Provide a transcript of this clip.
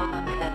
Mama.